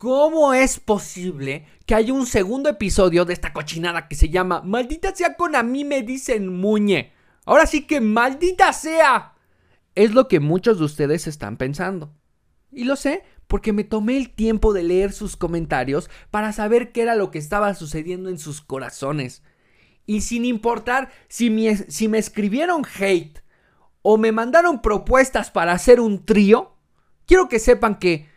¿Cómo es posible que haya un segundo episodio de esta cochinada que se llama Maldita sea con a mí me dicen muñe? Ahora sí que maldita sea. Es lo que muchos de ustedes están pensando. Y lo sé porque me tomé el tiempo de leer sus comentarios para saber qué era lo que estaba sucediendo en sus corazones. Y sin importar si me, si me escribieron hate o me mandaron propuestas para hacer un trío, quiero que sepan que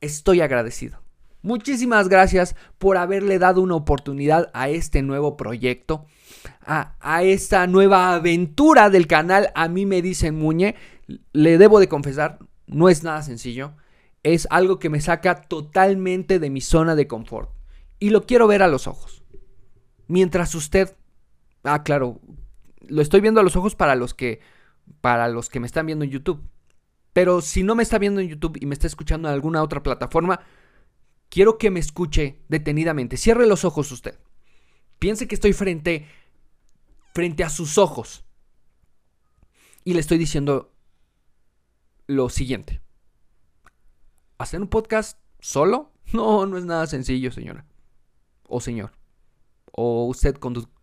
estoy agradecido. Muchísimas gracias por haberle dado una oportunidad a este nuevo proyecto, a, esta nueva aventura del canal A mí me dicen Muñe. Le debo de confesar, no es nada sencillo. Es algo que me saca totalmente de mi zona de confort. Y lo quiero ver a los ojos. Mientras usted... Ah, claro. Lo estoy viendo a los ojos para los que... Para los que me están viendo en YouTube. Pero si no me está viendo en YouTube y me está escuchando en alguna otra plataforma, quiero que me escuche detenidamente. Cierre los ojos usted. Piense que estoy frente frente a sus ojos. Y le estoy diciendo lo siguiente. ¿Hacer un podcast solo? No, no es nada sencillo, señora. O señor. O usted,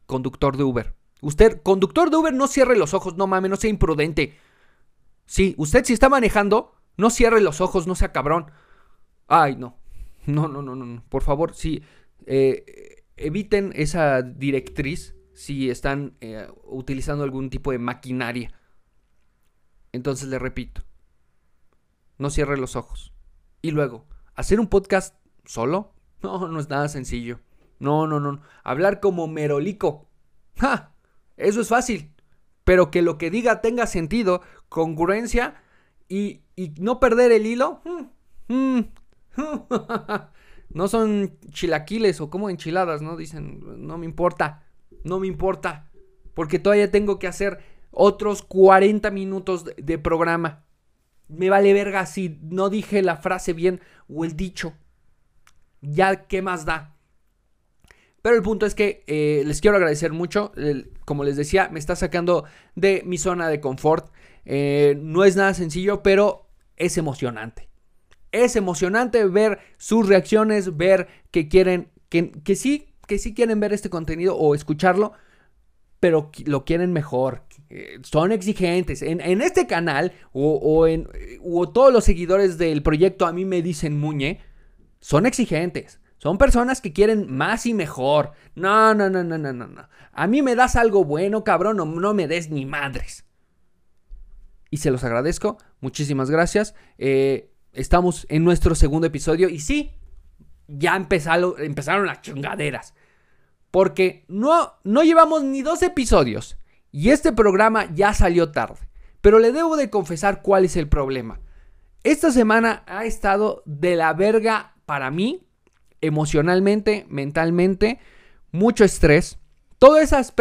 conductor de Uber. Usted, conductor de Uber, no cierre los ojos, no mames, no sea imprudente. Sí, usted si está manejando, no cierre los ojos, no sea cabrón. Ay, no. No, no, no, no. Por favor, sí. Eh, eviten esa directriz si están eh, utilizando algún tipo de maquinaria. Entonces le repito. No cierre los ojos. Y luego, ¿hacer un podcast solo? No, no es nada sencillo. No, no, no. Hablar como merolico. ¡Ja! Eso es fácil pero que lo que diga tenga sentido, congruencia y, no perder el hilo. Mm, mm, no son chilaquiles o como enchiladas, ¿no? Dicen, no me importa, no me importa, porque todavía tengo que hacer otros 40 minutos de programa. Me vale verga si no dije la frase bien o el dicho. Ya, ¿qué más da? Pero el punto es que eh, les quiero agradecer mucho. como les decía, me está sacando de mi zona de confort. Eh, no es nada sencillo, pero es emocionante. Es emocionante ver sus reacciones, ver que quieren, que, que sí, que sí quieren ver este contenido o escucharlo, pero lo quieren mejor. Eh, son exigentes. En, este canal o, en, o todos los seguidores del proyecto a mí me dicen Muñe, son exigentes. Son personas que quieren más y mejor. No, no, no, no, no, no, no. A mí me das algo bueno, cabrón, o no me des ni madres. Y se los agradezco. Muchísimas gracias. Eh, estamos en nuestro segundo episodio. Y sí, ya empezaron, empezaron las chingaderas. Porque no, no llevamos ni dos episodios. Y este programa ya salió tarde. Pero le debo de confesar cuál es el problema. Esta semana ha estado de la verga para mí emocionalmente, mentalmente, mucho estrés, todas esas,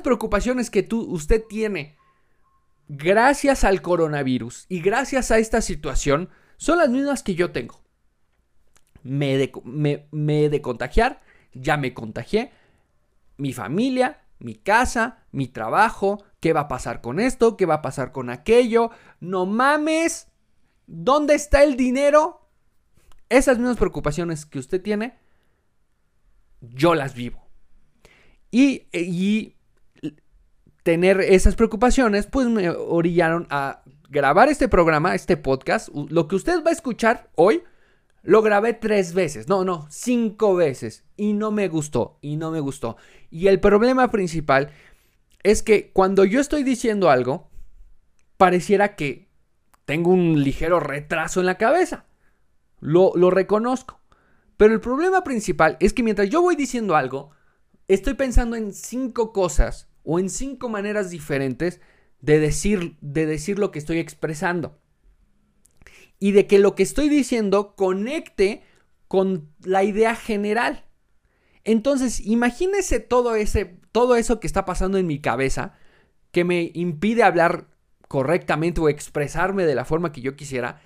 preocupaciones que tú, usted tiene gracias al coronavirus y gracias a esta situación son las mismas que yo tengo. Me de, me, me de contagiar, ya me contagié, mi familia, mi casa, mi trabajo, qué va a pasar con esto, qué va a pasar con aquello, no mames, ¿dónde está el dinero? Esas mismas preocupaciones que usted tiene, yo las vivo. Y, tener esas preocupaciones, pues me orillaron a grabar este programa, este podcast. Lo que usted va a escuchar hoy, lo grabé tres veces, no, no, cinco veces. Y no me gustó, y no me gustó. Y el problema principal es que cuando yo estoy diciendo algo, pareciera que tengo un ligero retraso en la cabeza. Lo, reconozco. Pero el problema principal es que mientras yo voy diciendo algo, estoy pensando en cinco cosas o en cinco maneras diferentes de decir, de decir lo que estoy expresando. Y de que lo que estoy diciendo conecte con la idea general. Entonces, imagínese todo, ese, todo eso que está pasando en mi cabeza, que me impide hablar correctamente o expresarme de la forma que yo quisiera.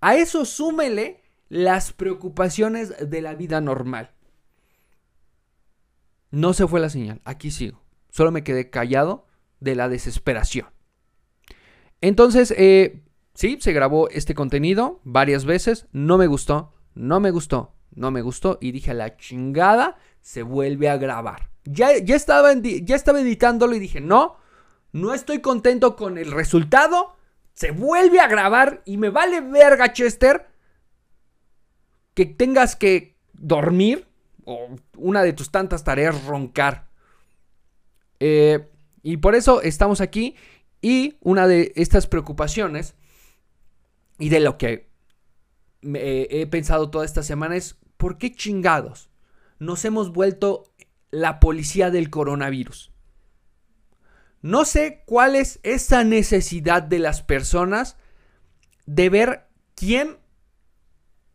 A eso súmele las preocupaciones de la vida normal. No se fue la señal, aquí sigo. Solo me quedé callado de la desesperación. Entonces, eh, sí, se grabó este contenido varias veces, no me gustó, no me gustó, no me gustó y dije la chingada, se vuelve a grabar. Ya, ya, estaba, ya estaba editándolo y dije, no, no estoy contento con el resultado, se vuelve a grabar y me vale verga, Chester, que tengas que dormir o una de tus tantas tareas roncar. Eh, y por eso estamos aquí y una de estas preocupaciones y de lo que he pensado toda esta semana es, ¿por qué chingados nos hemos vuelto la policía del coronavirus? No sé cuál es esa necesidad de las personas de ver quién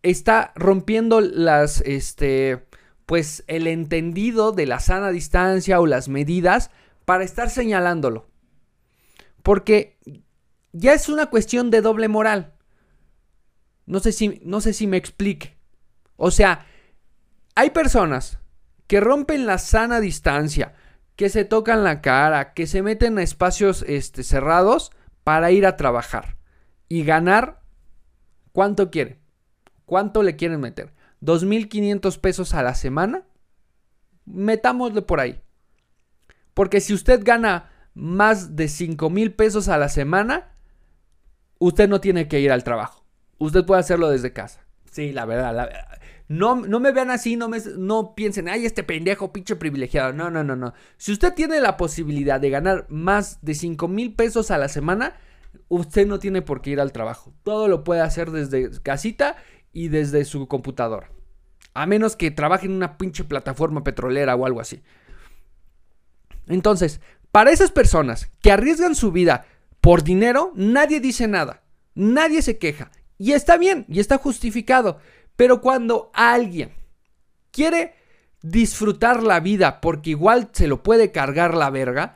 está rompiendo las, este, pues el entendido de la sana distancia o las medidas para estar señalándolo. Porque ya es una cuestión de doble moral. No sé si, no sé si me explique. O sea, hay personas que rompen la sana distancia, que se tocan la cara, que se meten a espacios este, cerrados para ir a trabajar y ganar cuánto quieren. ¿Cuánto le quieren meter? ¿2.500 pesos a la semana? Metámosle por ahí. Porque si usted gana más de 5.000 pesos a la semana, usted no tiene que ir al trabajo. Usted puede hacerlo desde casa. Sí, la verdad. La, no, no me vean así, no, me, no piensen, ay, este pendejo, pinche privilegiado. No, no, no, no. Si usted tiene la posibilidad de ganar más de 5 mil pesos a la semana, usted no tiene por qué ir al trabajo. Todo lo puede hacer desde casita y desde su computadora. A menos que trabaje en una pinche plataforma petrolera o algo así. Entonces, para esas personas que arriesgan su vida por dinero, nadie dice nada. Nadie se queja. Y está bien, y está justificado. Pero cuando alguien quiere disfrutar la vida porque igual se lo puede cargar la verga,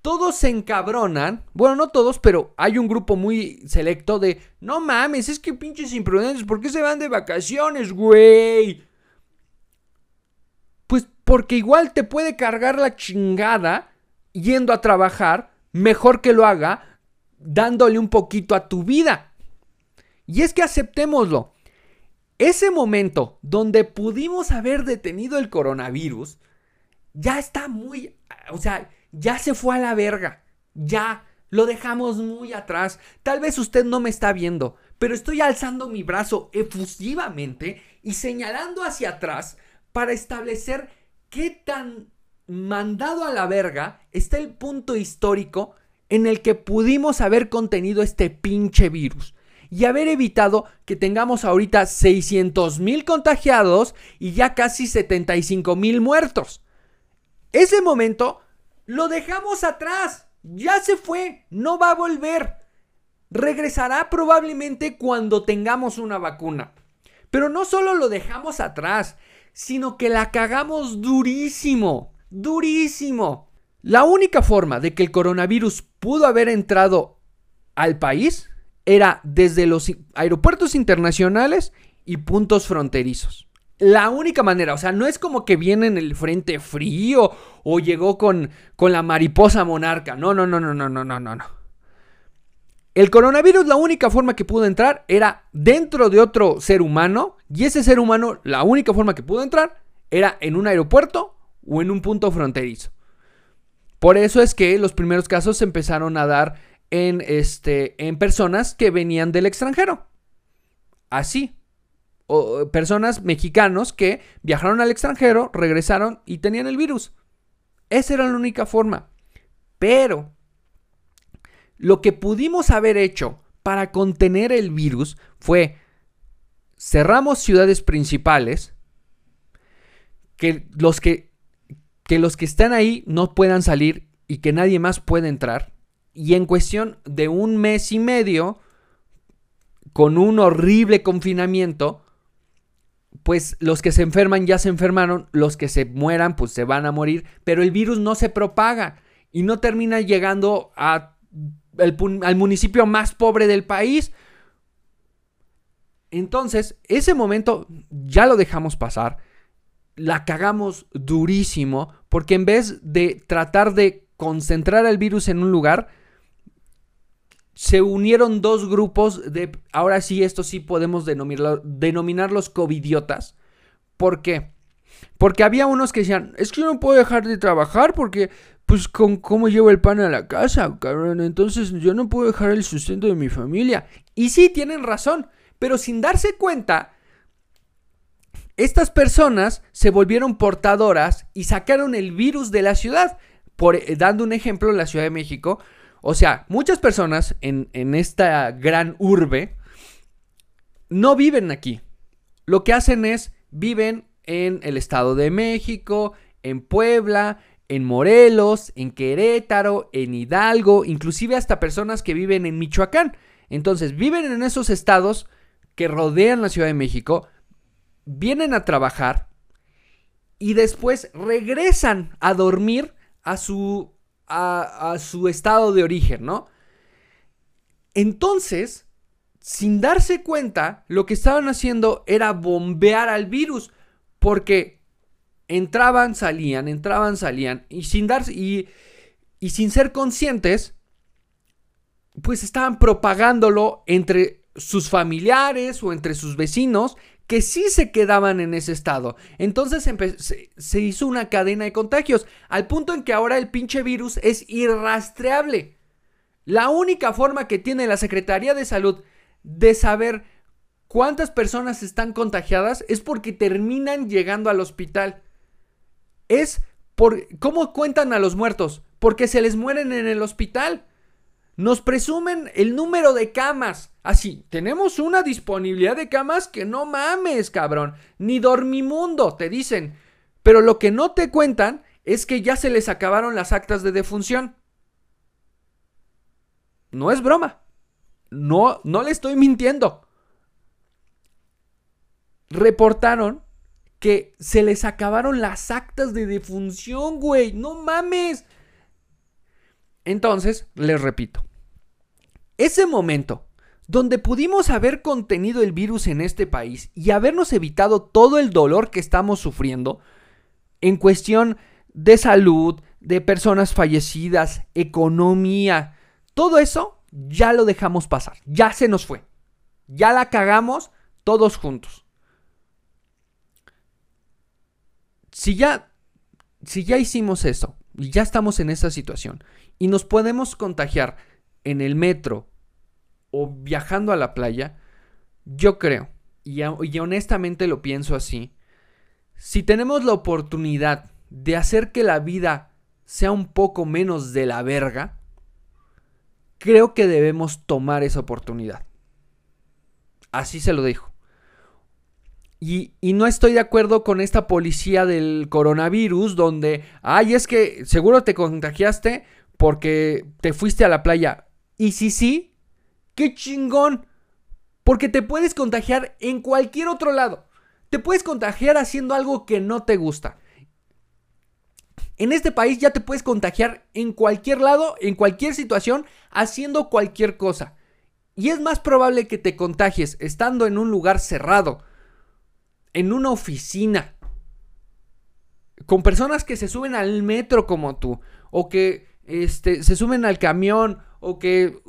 todos se encabronan. Bueno, no todos, pero hay un grupo muy selecto de, no mames, es que pinches imprudentes, ¿por qué se van de vacaciones, güey? Pues porque igual te puede cargar la chingada yendo a trabajar, mejor que lo haga dándole un poquito a tu vida. Y es que aceptémoslo. Ese momento donde pudimos haber detenido el coronavirus, ya está muy, o sea, ya se fue a la verga, ya lo dejamos muy atrás. Tal vez usted no me está viendo, pero estoy alzando mi brazo efusivamente y señalando hacia atrás para establecer qué tan mandado a la verga está el punto histórico en el que pudimos haber contenido este pinche virus y haber evitado que tengamos ahorita 600 mil contagiados y ya casi 75 mil muertos. Ese momento lo dejamos atrás. Ya se fue. No va a volver. Regresará probablemente cuando tengamos una vacuna. Pero no solo lo dejamos atrás, sino que la cagamos durísimo. Durísimo. La única forma de que el coronavirus pudo haber entrado al país era desde los aeropuertos internacionales y puntos fronterizos. La única manera, o sea, no es como que viene en el frente frío o llegó con, con la mariposa monarca. No, no, no, no, no, no, no, no. El coronavirus, la única forma que pudo entrar era dentro de otro ser humano y ese ser humano, la única forma que pudo entrar era en un aeropuerto o en un punto fronterizo. Por eso es que los primeros casos se empezaron a dar en, este, en personas que venían del extranjero. Así. O personas mexicanos que viajaron al extranjero, regresaron y tenían el virus. Esa era la única forma. Pero lo que pudimos haber hecho para contener el virus fue cerramos ciudades principales, que los que, que los que están ahí no puedan salir y que nadie más pueda entrar. Y en cuestión de un mes y medio, con un horrible confinamiento, pues los que se enferman ya se enfermaron, los que se mueran pues se van a morir, pero el virus no se propaga y no termina llegando a al municipio más pobre del país. Entonces, ese momento ya lo dejamos pasar. La cagamos durísimo porque en vez de tratar de concentrar el virus en un lugar, se unieron dos grupos de, ahora sí, esto sí podemos denominarlos covidiotas. ¿Por qué? Porque había unos que decían, es que yo no puedo dejar de trabajar porque, pues, con cómo llevo el pan a la casa, cabrón. Entonces yo no puedo dejar el sustento de mi familia. Y sí, tienen razón, pero sin darse cuenta, estas personas se volvieron portadoras y sacaron el virus de la ciudad. Por, eh, dando un ejemplo, la Ciudad de México. O sea, muchas personas en, en esta gran urbe no viven aquí. Lo que hacen es viven en el Estado de México, en Puebla, en Morelos, en Querétaro, en Hidalgo, inclusive hasta personas que viven en Michoacán. Entonces, viven en esos estados que rodean la Ciudad de México, vienen a trabajar y después regresan a dormir a su, a, su estado de origen, ¿no? Entonces, sin darse cuenta, lo que estaban haciendo era bombear al virus, porque entraban, salían, entraban, salían, y sin darse, y, y sin ser conscientes, pues estaban propagándolo entre sus familiares o entre sus vecinos que sí se quedaban en ese estado. Entonces se, hizo una cadena de contagios, al punto en que ahora el pinche virus es irrastreable. La única forma que tiene la Secretaría de Salud de saber cuántas personas están contagiadas es porque terminan llegando al hospital. Es por cómo cuentan a los muertos, porque se les mueren en el hospital. Nos presumen el número de camas. Así, tenemos una disponibilidad de camas que no mames, cabrón. Ni dormimundo, te dicen. Pero lo que no te cuentan es que ya se les acabaron las actas de defunción. No es broma. No, no le estoy mintiendo. Reportaron que se les acabaron las actas de defunción, güey. No mames. Entonces, les repito, ese momento donde pudimos haber contenido el virus en este país y habernos evitado todo el dolor que estamos sufriendo en cuestión de salud, de personas fallecidas, economía, todo eso ya lo dejamos pasar, ya se nos fue, ya la cagamos todos juntos. Si ya, si ya hicimos eso y ya estamos en esa situación y nos podemos contagiar en el metro o viajando a la playa, yo creo, y, y, honestamente lo pienso así, si tenemos la oportunidad de hacer que la vida sea un poco menos de la verga, creo que debemos tomar esa oportunidad. Así se lo dijo. Y, no estoy de acuerdo con esta policía del coronavirus donde, ay, es que seguro te contagiaste porque te fuiste a la playa. Y si sí, qué chingón. Porque te puedes contagiar en cualquier otro lado. Te puedes contagiar haciendo algo que no te gusta. En este país ya te puedes contagiar en cualquier lado, en cualquier situación, haciendo cualquier cosa. Y es más probable que te contagies estando en un lugar cerrado, en una oficina, con personas que se suben al metro como tú, o que este, se suben al camión, o que,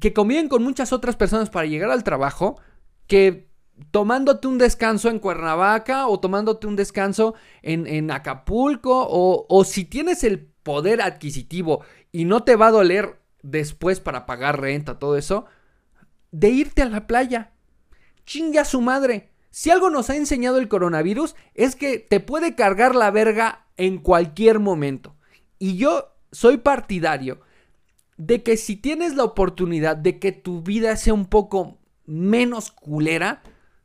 que conviven con muchas otras personas para llegar al trabajo, que tomándote un descanso en Cuernavaca o tomándote un descanso en, Acapulco o, o, si tienes el poder adquisitivo y no te va a doler después para pagar renta, todo eso, de irte a la playa. Chingue a su madre. Si algo nos ha enseñado el coronavirus es que te puede cargar la verga en cualquier momento. Y yo soy partidario de que si tienes la oportunidad de que tu vida sea un poco menos culera,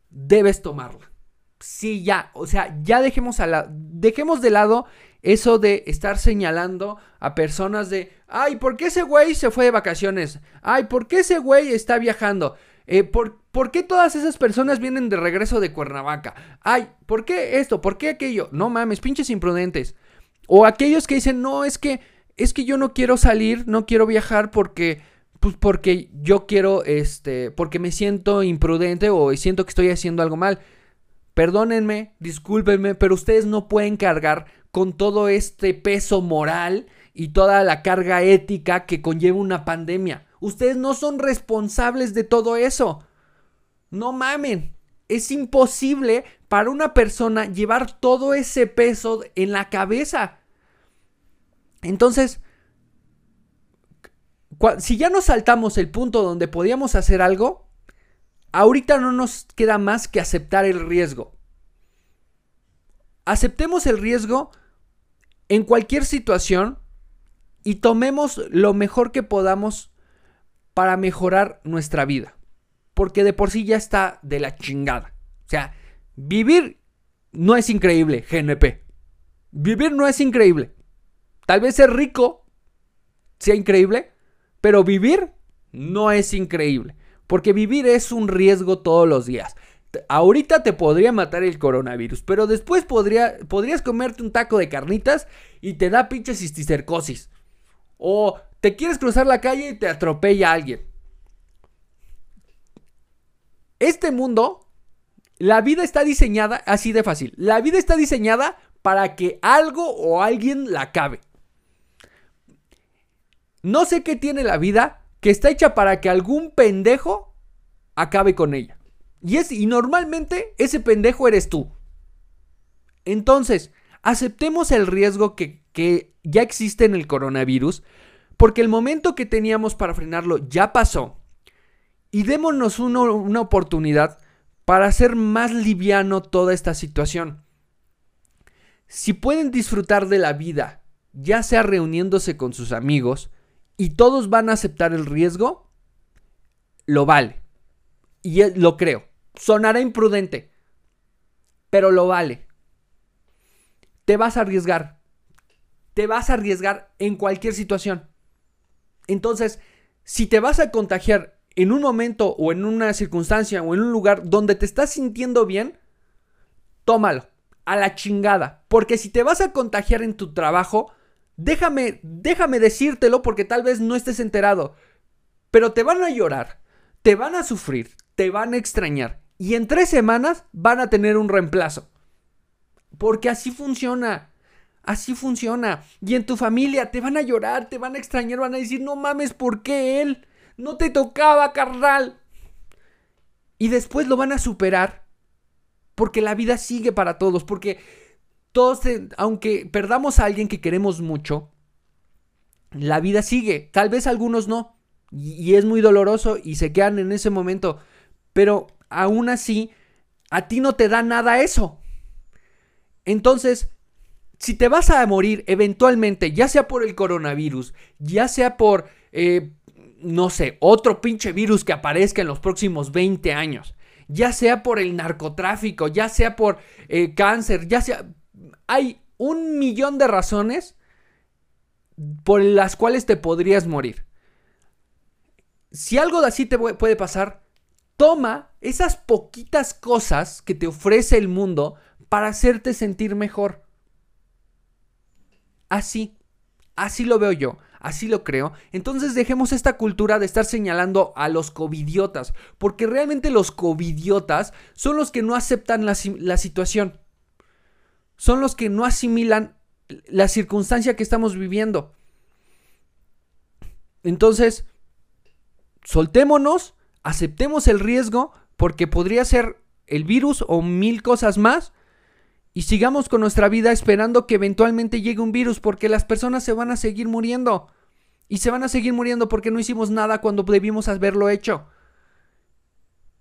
debes tomarla. Sí, ya, o sea, ya dejemos, a la, dejemos de lado eso de estar señalando a personas de, ay, ¿por qué ese güey se fue de vacaciones? Ay, ¿por qué ese güey está viajando? Eh, ¿por, ¿Por qué todas esas personas vienen de regreso de Cuernavaca? Ay, ¿por qué esto? ¿Por qué aquello? No mames, pinches imprudentes. O aquellos que dicen, no, es que es que yo no quiero salir, no quiero viajar porque, pues porque yo quiero, este, porque me siento imprudente o siento que estoy haciendo algo mal. Perdónenme, discúlpenme, pero ustedes no pueden cargar con todo este peso moral y toda la carga ética que conlleva una pandemia. Ustedes no son responsables de todo eso. No mamen. Es imposible para una persona llevar todo ese peso en la cabeza. Entonces, si ya nos saltamos el punto donde podíamos hacer algo, ahorita no nos queda más que aceptar el riesgo. Aceptemos el riesgo en cualquier situación y tomemos lo mejor que podamos para mejorar nuestra vida. Porque de por sí ya está de la chingada. O sea, vivir no es increíble, GNP. Vivir no es increíble. Tal vez ser rico sea increíble, pero vivir no es increíble. Porque vivir es un riesgo todos los días. Ahorita te podría matar el coronavirus, pero después podría, podrías comerte un taco de carnitas y te da pinche cisticercosis. O te quieres cruzar la calle y te atropella alguien. Este mundo, la vida está diseñada así de fácil. La vida está diseñada para que algo o alguien la acabe. No sé qué tiene la vida que está hecha para que algún pendejo acabe con ella. Y, es, y normalmente ese pendejo eres tú. Entonces, aceptemos el riesgo que, que ya existe en el coronavirus, porque el momento que teníamos para frenarlo ya pasó. Y démonos una oportunidad para hacer más liviano toda esta situación. Si pueden disfrutar de la vida, ya sea reuniéndose con sus amigos, y todos van a aceptar el riesgo, lo vale. Y lo creo. Sonará imprudente, pero lo vale. Te vas a arriesgar. Te vas a arriesgar en cualquier situación. Entonces, si te vas a contagiar en un momento o en una circunstancia o en un lugar donde te estás sintiendo bien, tómalo a la chingada. Porque si te vas a contagiar en tu trabajo, déjame, déjame decírtelo porque tal vez no estés enterado. Pero te van a llorar, te van a sufrir, te van a extrañar. Y en tres semanas van a tener un reemplazo. Porque así funciona. Así funciona. Y en tu familia te van a llorar, te van a extrañar, van a decir, no mames, ¿por qué él? No te tocaba, carnal. Y después lo van a superar. Porque la vida sigue para todos. Porque todos, aunque perdamos a alguien que queremos mucho, la vida sigue. Tal vez algunos no. Y, es muy doloroso y se quedan en ese momento. Pero aún así, a ti no te da nada eso. Entonces, si te vas a morir eventualmente, ya sea por el coronavirus, ya sea por, eh, no sé, otro pinche virus que aparezca en los próximos 20 años, ya sea por el narcotráfico, ya sea por eh, cáncer, ya sea... Hay un millón de razones por las cuales te podrías morir. Si algo de así te puede pasar, Toma esas poquitas cosas que te ofrece el mundo para hacerte sentir mejor. Así, así lo veo yo, así lo creo. Entonces dejemos esta cultura de estar señalando a los covidiotas, porque realmente los covidiotas son los que no aceptan la, la situación. Son los que no asimilan la circunstancia que estamos viviendo. Entonces, soltémonos aceptemos el riesgo porque podría ser el virus o mil cosas más y sigamos con nuestra vida esperando que eventualmente llegue un virus porque las personas se van a seguir muriendo y se van a seguir muriendo porque no hicimos nada cuando debimos haberlo hecho.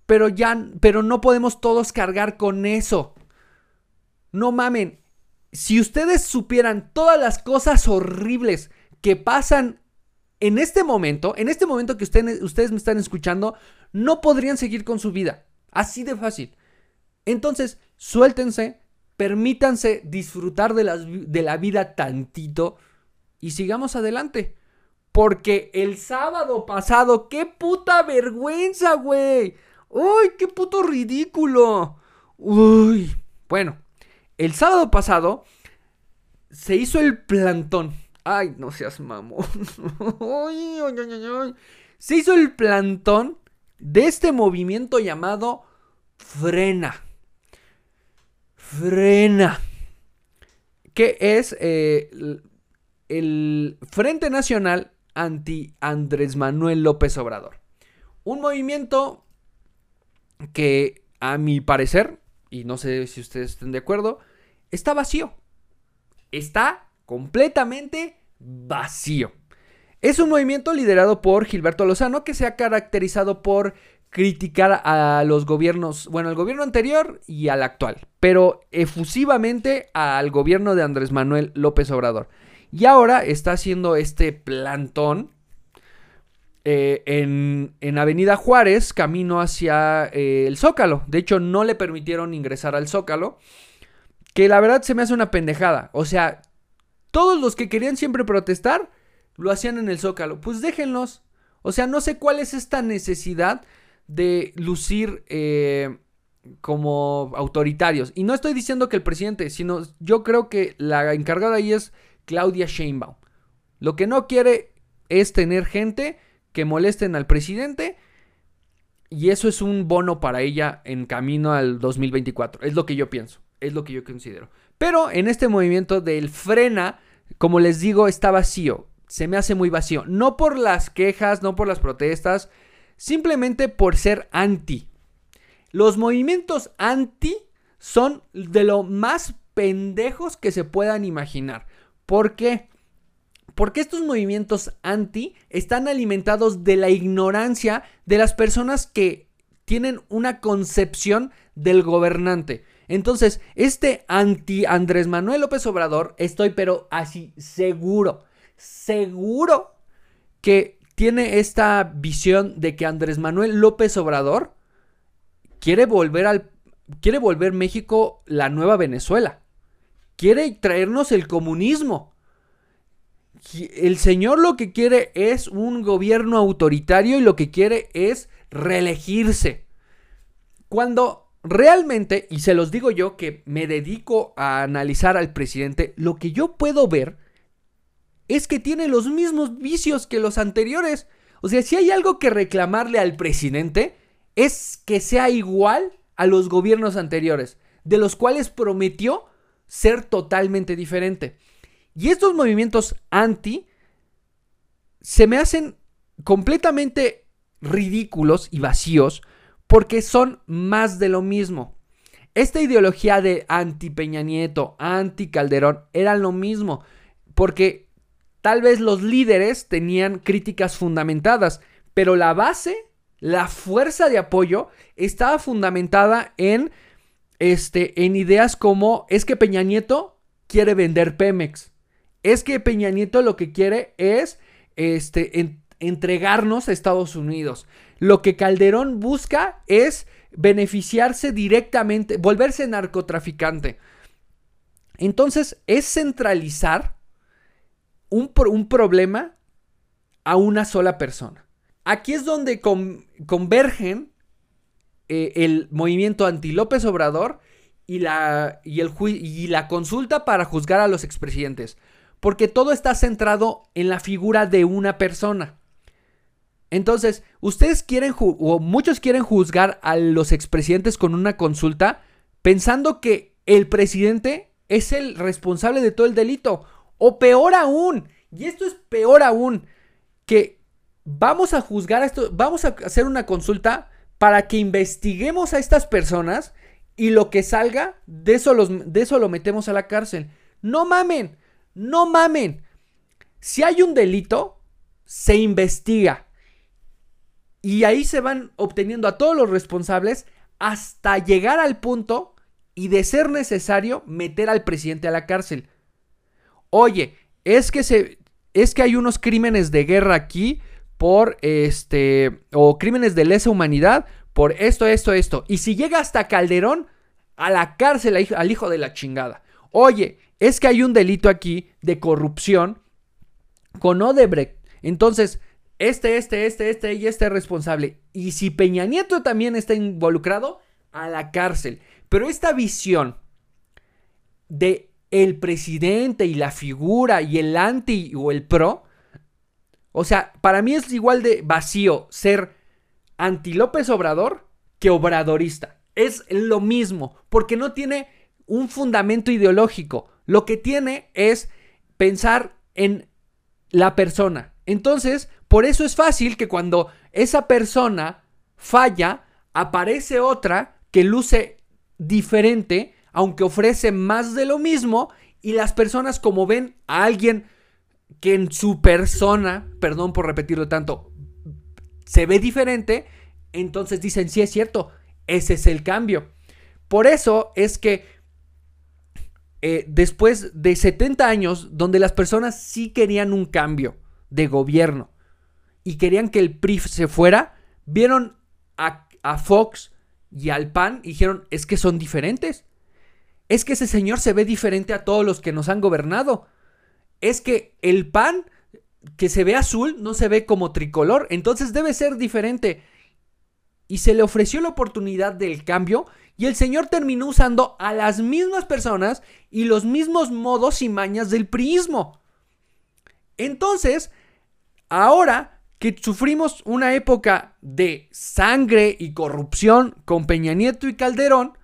Pero ya, pero no podemos todos cargar con eso. No mamen. Si ustedes supieran todas las cosas horribles que pasan en este momento, en este momento que ustedes, ustedes me están escuchando, no podrían seguir con su vida. Así de fácil. Entonces, suéltense, permítanse disfrutar de la, de la vida tantito y sigamos adelante. Porque el sábado pasado, qué puta vergüenza, güey. Uy, qué puto ridículo. Uy. Bueno, el sábado pasado se hizo el plantón. Ay, no seas mamón. Se hizo el plantón de este movimiento llamado Frena. Frena. Que es eh, el Frente Nacional anti Andrés Manuel López Obrador. Un movimiento que a mi parecer, y no sé si ustedes estén de acuerdo, está vacío. Está completamente vacío. Es un movimiento liderado por Gilberto Lozano que se ha caracterizado por criticar a los gobiernos, bueno, al gobierno anterior y al actual, pero efusivamente al gobierno de Andrés Manuel López Obrador. Y ahora está haciendo este plantón eh, en, Avenida Juárez, camino hacia eh, el Zócalo. De hecho, no le permitieron ingresar al Zócalo, que la verdad se me hace una pendejada. O sea, todos los que querían siempre protestar, lo hacían en el Zócalo. Pues déjenlos. O sea, no sé cuál es esta necesidad de lucir eh, como autoritarios. Y no estoy diciendo que el presidente, sino yo creo que la encargada ahí es Claudia Sheinbaum. Lo que no quiere es tener gente que molesten al presidente. Y eso es un bono para ella en camino al 2024. Es lo que yo pienso. Es lo que yo considero. Pero en este movimiento del frena, como les digo, está vacío. Se me hace muy vacío. No por las quejas, no por las protestas, simplemente por ser anti. Los movimientos anti son de lo más pendejos que se puedan imaginar. ¿Por qué? Porque estos movimientos anti están alimentados de la ignorancia de las personas que tienen una concepción del gobernante. Entonces, este anti Andrés Manuel López Obrador, estoy pero así seguro, seguro que tiene esta visión de que Andrés Manuel López Obrador quiere volver al quiere volver México la nueva Venezuela. Quiere traernos el comunismo. El señor lo que quiere es un gobierno autoritario y lo que quiere es reelegirse. Cuando realmente, y se los digo yo que me dedico a analizar al presidente, lo que yo puedo ver es que tiene los mismos vicios que los anteriores. O sea, si hay algo que reclamarle al presidente, es que sea igual a los gobiernos anteriores, de los cuales prometió ser totalmente diferente. Y estos movimientos anti se me hacen completamente ridículos y vacíos porque son más de lo mismo. Esta ideología de anti Peña Nieto, anti Calderón, era lo mismo, porque Tal vez los líderes tenían críticas fundamentadas, pero la base, la fuerza de apoyo estaba fundamentada en este en ideas como es que Peña Nieto quiere vender Pemex. Es que Peña Nieto lo que quiere es este entregarnos a Estados Unidos. Lo que Calderón busca es beneficiarse directamente, volverse narcotraficante. Entonces, es centralizar un, problema a una sola persona. Aquí es donde convergen eh, el movimiento anti López Obrador y la, y, el y la consulta para juzgar a los expresidentes. Porque todo está centrado en la figura de una persona. Entonces, ustedes quieren, o muchos quieren juzgar a los expresidentes con una consulta pensando que el presidente es el responsable de todo el delito o peor aún, y esto es peor aún, que vamos a juzgar esto, vamos a hacer una consulta para que investiguemos a estas personas y lo que salga, de eso, de eso lo metemos a la cárcel. No mamen, no mamen. Si hay un delito, se investiga. Y ahí se van obteniendo a todos los responsables hasta llegar al punto y de ser necesario meter al presidente a la cárcel. Oye, es que se es que hay unos crímenes de guerra aquí por este o crímenes de lesa humanidad por esto, esto, esto. Y si llega hasta Calderón, a la cárcel al hijo de la chingada. Oye, es que hay un delito aquí de corrupción con Odebrecht. Entonces, este, este, este, este y este es responsable. Y si Peña Nieto también está involucrado, a la cárcel. Pero esta visión de el presidente y la figura y el anti o el pro. O sea, para mí es igual de vacío ser anti López Obrador que obradorista. Es lo mismo, porque no tiene un fundamento ideológico. Lo que tiene es pensar en la persona, Entonces, por eso es fácil que cuando esa persona falla, aparece otra que luce diferente, aunque ofrece más de lo mismo, y las personas como ven a alguien que en su persona, perdón por repetirlo tanto, se ve diferente, entonces dicen, sí es cierto, ese es el cambio. Por eso es que eh, después de 70 años, donde las personas sí querían un cambio de gobierno y querían que el PRI se fuera, vieron a, a Fox y al PAN y dijeron, es que son diferentes. Es que ese señor se ve diferente a todos los que nos han gobernado. Es que el PAN que se ve azul no se ve como tricolor, entonces debe ser diferente. Y se le ofreció la oportunidad del cambio y el señor terminó usando a las mismas personas y los mismos modos y mañas del priismo. Entonces, ahora que sufrimos una época de sangre y corrupción con Peña Nieto y Calderón,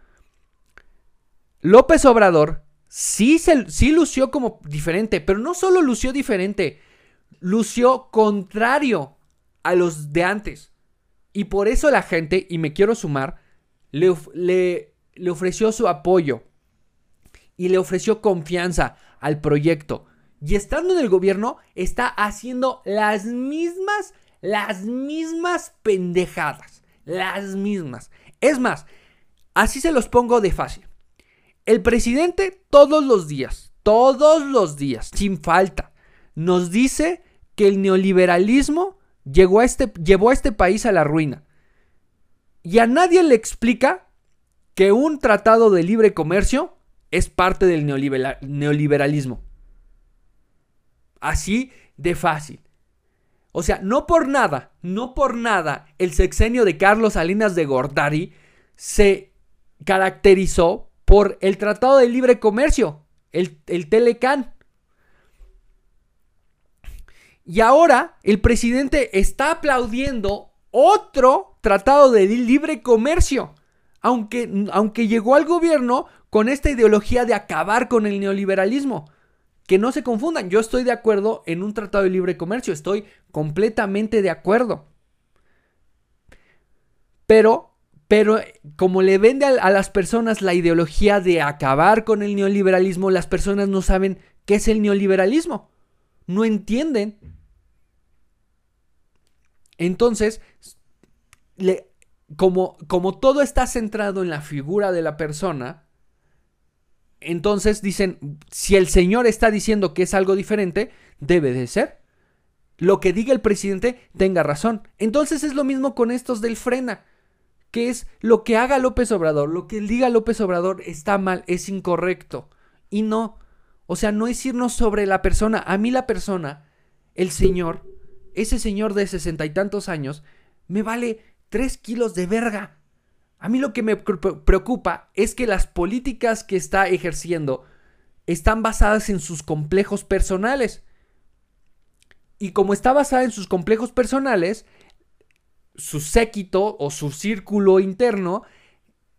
López Obrador sí, se, sí lució como diferente, pero no solo lució diferente, lució contrario a los de antes. Y por eso la gente, y me quiero sumar, le, le, ofreció su apoyo y le ofreció confianza al proyecto. Y estando en el gobierno, está haciendo las mismas, las mismas pendejadas. Las mismas. Es más, así se los pongo de fácil. El presidente todos los días, todos los días, sin falta, nos dice que el neoliberalismo llegó a este, llevó a este país a la ruina. Y a nadie le explica que un tratado de libre comercio es parte del neoliberalismo. Así de fácil. O sea, no por nada, no por nada, el sexenio de Carlos Salinas de Gortari se caracterizó por el Tratado de Libre Comercio, el, el Telecan. Y ahora el presidente está aplaudiendo otro tratado de libre comercio. Aunque, aunque llegó al gobierno con esta ideología de acabar con el neoliberalismo. Que no se confundan, yo estoy de acuerdo en un tratado de libre comercio, estoy completamente de acuerdo. Pero, pero como le vende a, a las personas la ideología de acabar con el neoliberalismo, las personas no saben qué es el neoliberalismo. No entienden entonces, como, como todo está centrado en la figura de la persona, entonces dicen, si el Señor está diciendo que es algo diferente, debe de ser. Lo que diga el presidente tenga razón. Entonces es lo mismo con estos del frena, que es lo que haga López Obrador, lo que diga López Obrador está mal, es incorrecto. Y no, o sea, no es irnos sobre la persona. A mí la persona, el Señor, ese señor de sesenta y tantos años me vale tres kilos de verga. A mí lo que me preocupa es que las políticas que está ejerciendo están basadas en sus complejos personales. Y como está basada en sus complejos personales, su séquito o su círculo interno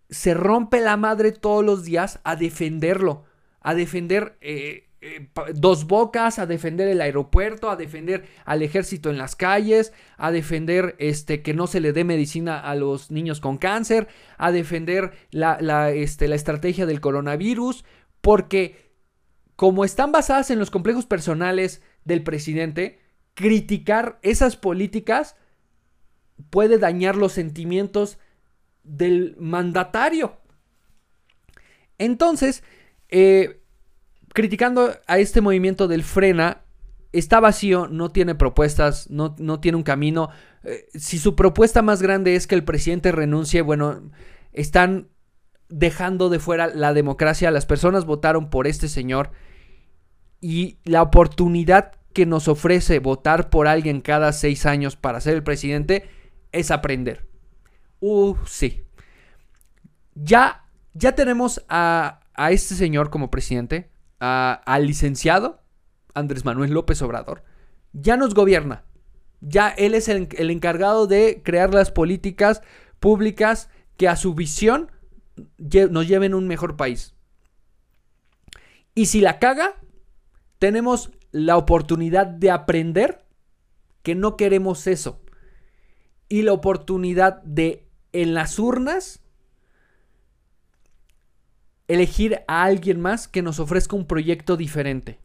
se rompe la madre todos los días a defenderlo, a defender eh, eh, dos bocas, a defender el aeropuerto, a defender al ejército en las calles, a defender este, que no se le dé medicina a los niños con cáncer, a defender la, este, la estrategia del coronavirus, porque como están basadas en los complejos personales del presidente, criticar esas políticas puede dañar los sentimientos del mandatario. Entonces, eh, criticando a este movimiento del frena, está vacío, no tiene propuestas, no, no tiene un camino. Eh, si su propuesta más grande es que el presidente renuncie, bueno, están dejando de fuera la democracia. Las personas votaron por este señor y la oportunidad que nos ofrece votar por alguien cada seis años para ser el presidente es aprender. Uh, sí. Ya, ya tenemos a, a este señor como presidente al licenciado Andrés Manuel López Obrador, ya nos gobierna. Ya él es el, encargado de crear las políticas públicas que a su visión nos lleven a un mejor país. Y si la caga, tenemos la oportunidad de aprender que no queremos eso. Y la oportunidad de en las urnas elegir a alguien más que nos ofrezca un proyecto diferente.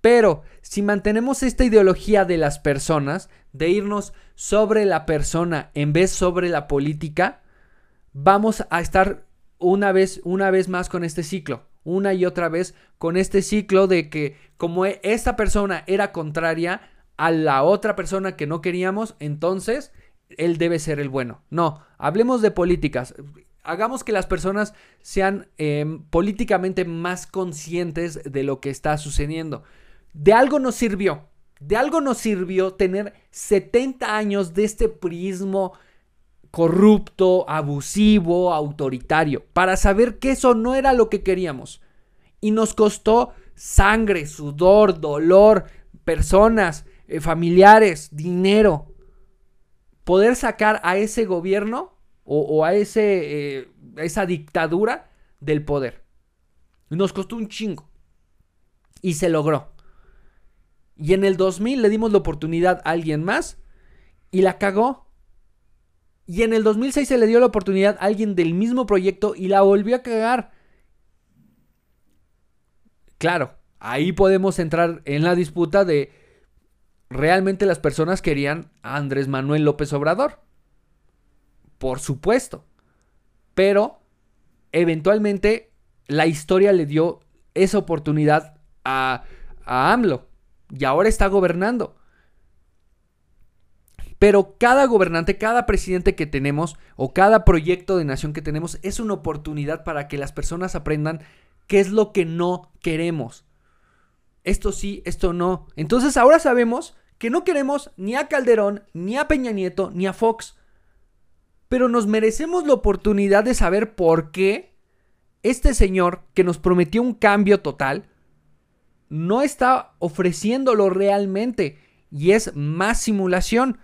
Pero si mantenemos esta ideología de las personas, de irnos sobre la persona en vez sobre la política, vamos a estar una vez, una vez más con este ciclo, una y otra vez con este ciclo de que como e, esta persona era contraria a la otra persona que no queríamos, entonces él debe ser el bueno. No, hablemos de políticas. Hagamos que las personas sean em, políticamente más conscientes de lo que está sucediendo. De algo nos sirvió, de algo nos sirvió tener 70 años de este prismo corrupto, abusivo, autoritario, para saber que eso no era lo que queríamos. Y nos costó sangre, sudor, dolor, personas, eh, familiares, dinero. Poder sacar a ese gobierno o, a, ese, eh, esa dictadura del poder. Nos costó un chingo. Y se logró. Y en el 2000 le dimos la oportunidad a alguien más y la cagó. Y en el 2006 se le dio la oportunidad a alguien del mismo proyecto y la volvió a cagar. Claro, ahí podemos entrar en la disputa de realmente las personas querían a Andrés Manuel López Obrador. Por supuesto. Pero eventualmente la historia le dio esa oportunidad a, a AMLO. Y ahora está gobernando. Pero cada gobernante, cada presidente que tenemos o cada proyecto de nación que tenemos es una oportunidad para que las personas aprendan qué es lo que no queremos. Esto sí, esto no. Entonces ahora sabemos que no queremos ni a Calderón, ni a Peña Nieto, ni a Fox. Pero nos merecemos la oportunidad de saber por qué este señor que nos prometió un cambio total no está ofreciéndolo realmente y es más simulación.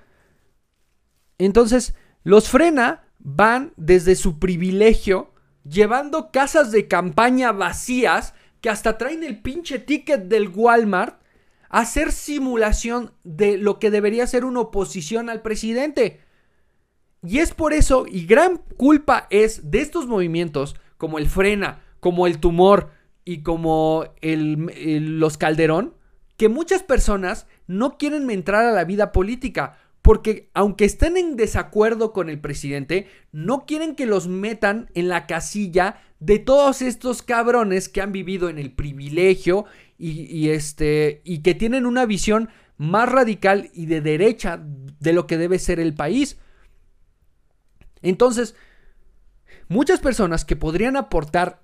Entonces, los frena van desde su privilegio llevando casas de campaña vacías que hasta traen el pinche ticket del Walmart a hacer simulación de lo que debería ser una oposición al presidente. Y es por eso, y gran culpa es de estos movimientos, como el frena, como el tumor y como el, los calderón, que muchas personas no quieren entrar a la vida política porque aunque estén en desacuerdo con el presidente, no quieren que los metan en la casilla de todos estos cabrones que han vivido en el privilegio y, este, y que tienen una visión más radical y de derecha de lo que debe ser el país. Entonces, muchas personas que podrían aportar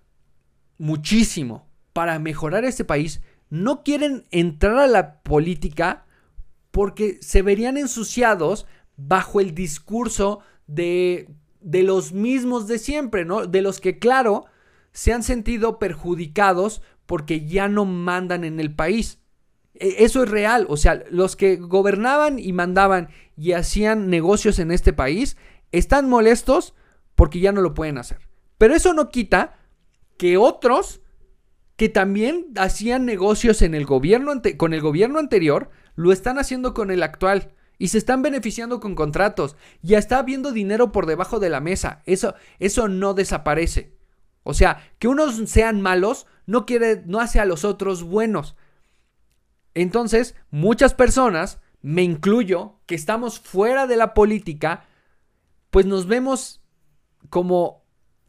muchísimo para mejorar este país no quieren entrar a la política porque se verían ensuciados bajo el discurso de, de los mismos de siempre, ¿no? De los que, claro, se han sentido perjudicados porque ya no mandan en el país. E, eso es real, o sea, los que gobernaban y mandaban y hacían negocios en este país están molestos porque ya no lo pueden hacer. Pero eso no quita que otros que también hacían negocios en el gobierno con el gobierno anterior lo están haciendo con el actual y se están beneficiando con contratos. Ya está habiendo dinero por debajo de la mesa. Eso, eso no desaparece. O sea, que unos sean malos no quiere, no hace a los otros buenos. Entonces, muchas personas, me incluyo, que estamos fuera de la política, pues nos vemos como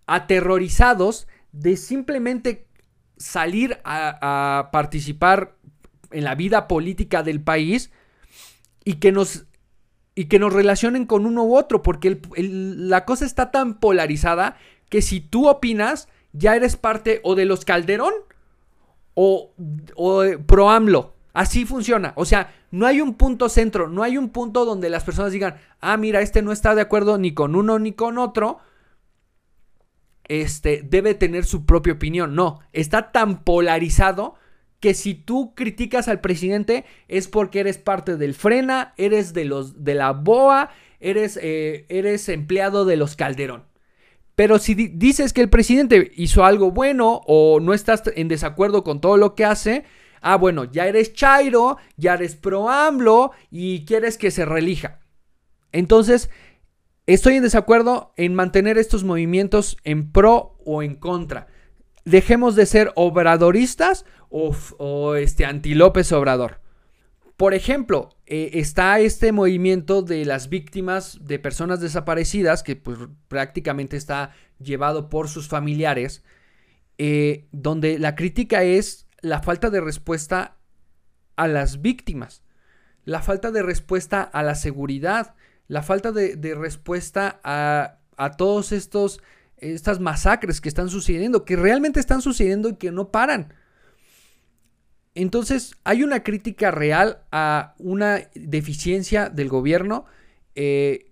aterrorizados de simplemente salir a, a participar en la vida política del país y que nos y que nos relacionen con uno u otro, porque la cosa está tan polarizada que si tú opinas, ya eres parte o de los Calderón o, o pro AMLO. Así funciona. O sea, no hay un punto centro, no hay un punto donde las personas digan, ah, mira, este no está de acuerdo ni con uno ni con otro. Este debe tener su propia opinión. No, está tan polarizado que si tú criticas al presidente es porque eres parte del Frena, eres de los de la BOA, eres, eh, eres empleado de los Calderón. Pero si dices que el presidente hizo algo bueno o no estás en desacuerdo con todo lo que hace, Ah, bueno, ya eres Chairo, ya eres pro AMLO y quieres que se relija. Entonces, estoy en desacuerdo en mantener estos movimientos en pro o en contra. Dejemos de ser obradoristas o, o este anti López Obrador. Por ejemplo, eh, está este movimiento de las víctimas de personas desaparecidas, que pues, prácticamente está llevado por sus familiares, eh, donde la crítica es la falta de respuesta a las víctimas, la falta de respuesta a la seguridad, la falta de, respuesta a, a todos estos estas masacres que están sucediendo, que realmente están sucediendo y que no paran. Entonces, hay una crítica real a una deficiencia del gobierno eh,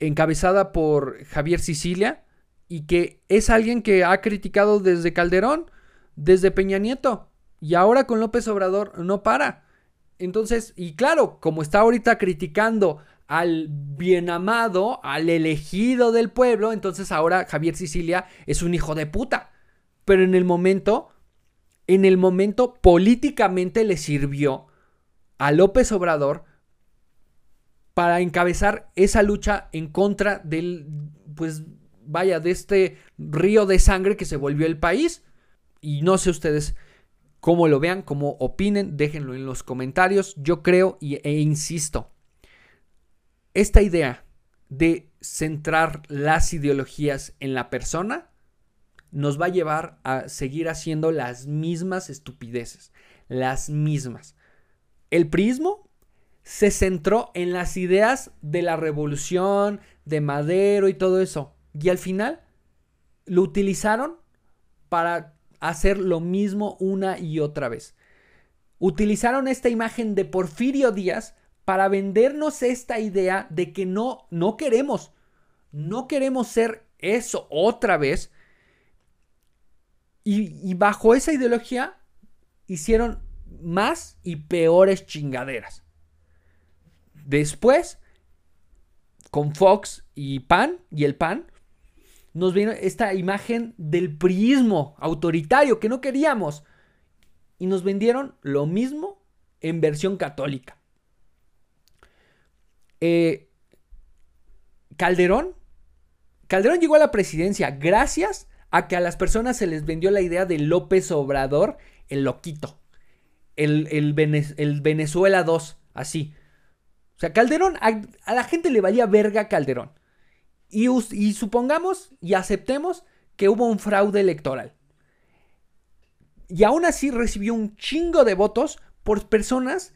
encabezada por Javier Sicilia y que es alguien que ha criticado desde Calderón, desde Peña Nieto y ahora con López Obrador no para. Entonces, y claro, como está ahorita criticando al bien amado, al elegido del pueblo, entonces ahora Javier Sicilia es un hijo de puta. Pero en el momento en el momento políticamente le sirvió a López Obrador para encabezar esa lucha en contra del, pues vaya, de este río de sangre que se volvió el país. Y no sé ustedes cómo lo vean, cómo opinen, déjenlo en los comentarios. Yo creo e insisto, esta idea de centrar las ideologías en la persona nos va a llevar a seguir haciendo las mismas estupideces, las mismas. El prismo se centró en las ideas de la revolución, de Madero y todo eso. Y al final lo utilizaron para hacer lo mismo una y otra vez. Utilizaron esta imagen de Porfirio Díaz para vendernos esta idea de que no, no queremos, no queremos ser eso otra vez, y, bajo esa ideología hicieron más y peores chingaderas. Después, con Fox y PAN y el PAN, nos vino esta imagen del priismo autoritario que no queríamos. Y nos vendieron lo mismo en versión católica. Eh, Calderón. Calderón llegó a la presidencia gracias a que a las personas se les vendió la idea de López Obrador, el loquito, el, el, Venezuela 2, así. O sea, Calderón, a, la gente le valía verga Calderón. Y, y supongamos y aceptemos que hubo un fraude electoral. Y aún así recibió un chingo de votos por personas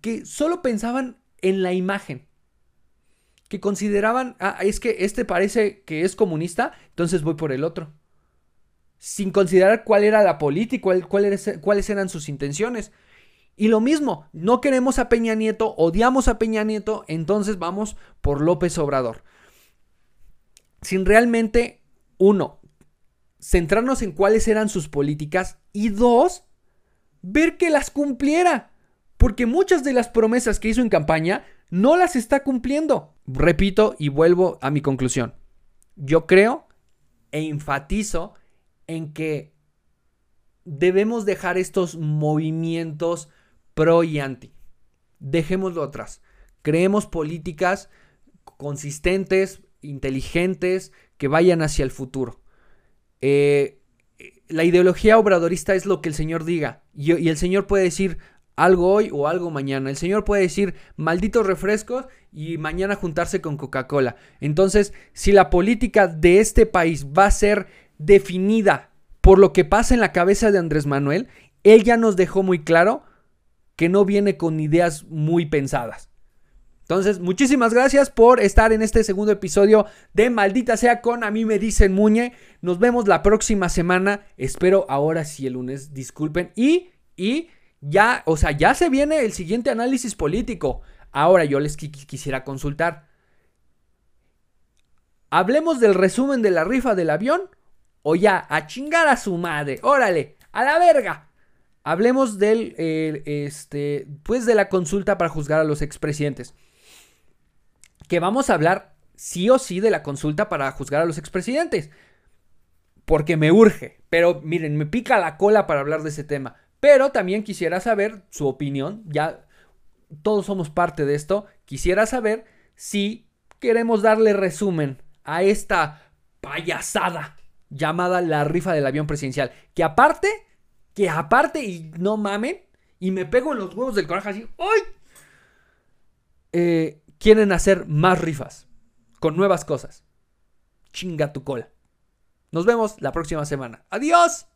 que solo pensaban en la imagen. Que consideraban, ah, es que este parece que es comunista, entonces voy por el otro sin considerar cuál era la política, cuál, cuáles eran sus intenciones. Y lo mismo, no queremos a Peña Nieto, odiamos a Peña Nieto, entonces vamos por López Obrador. Sin realmente, uno, centrarnos en cuáles eran sus políticas y dos, ver que las cumpliera. Porque muchas de las promesas que hizo en campaña no las está cumpliendo. Repito y vuelvo a mi conclusión. Yo creo e enfatizo en que debemos dejar estos movimientos pro y anti. Dejémoslo atrás. Creemos políticas consistentes, inteligentes, que vayan hacia el futuro. Eh, la ideología obradorista es lo que el Señor diga. Y, y, el Señor puede decir algo hoy o algo mañana. El Señor puede decir malditos refrescos y mañana juntarse con Coca-Cola. Entonces, si la política de este país va a ser definida por lo que pasa en la cabeza de Andrés Manuel, él ya nos dejó muy claro que no viene con ideas muy pensadas. Entonces, muchísimas gracias por estar en este segundo episodio de Maldita sea con A mí me dicen Muñe. Nos vemos la próxima semana. Espero ahora sí el lunes, disculpen. Y, y ya, o sea, ya se viene el siguiente análisis político. Ahora yo les quisiera consultar. Hablemos del resumen de la rifa del avión o ya, a chingar a su madre. Órale, a la verga. Hablemos del, este, pues de la consulta para juzgar a los expresidentes. Que vamos a hablar sí o sí de la consulta para juzgar a los expresidentes. Porque me urge. Pero miren, me pica la cola para hablar de ese tema. Pero también quisiera saber su opinión, ya todos somos parte de esto, quisiera saber si queremos darle resumen a esta payasada llamada la rifa del avión presidencial. Que aparte, que aparte, y no mamen, y me pego en los huevos del coraje así, ¡ay! Eh, quieren hacer más rifas con nuevas cosas. Chinga tu cola. Nos vemos la próxima semana. ¡Adiós!